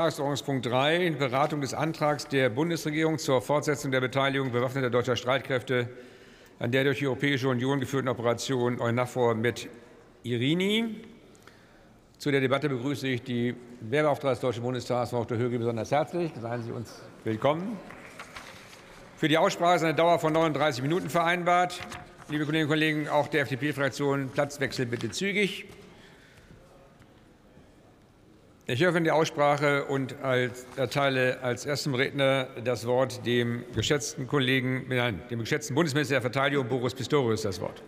Tagesordnungspunkt 3, Beratung des Antrags der Bundesregierung zur Fortsetzung der Beteiligung bewaffneter deutscher Streitkräfte an der durch die Europäische Union geführten Operation EUNAVFOR mit Irini. Zu der Debatte begrüße ich die Wehrbeauftragte des Deutschen Bundestags, Frau Dr. Höge, besonders herzlich. Seien Sie uns willkommen. Für die Aussprache ist eine Dauer von 39 Minuten vereinbart. Liebe Kolleginnen und Kollegen, auch der FDP-Fraktion Platzwechsel bitte zügig. Ich öffne die Aussprache und erteile als ersten Redner das Wort dem geschätzten Kollegen, nein, dem geschätzten Bundesminister der Verteidigung Boris Pistorius das Wort.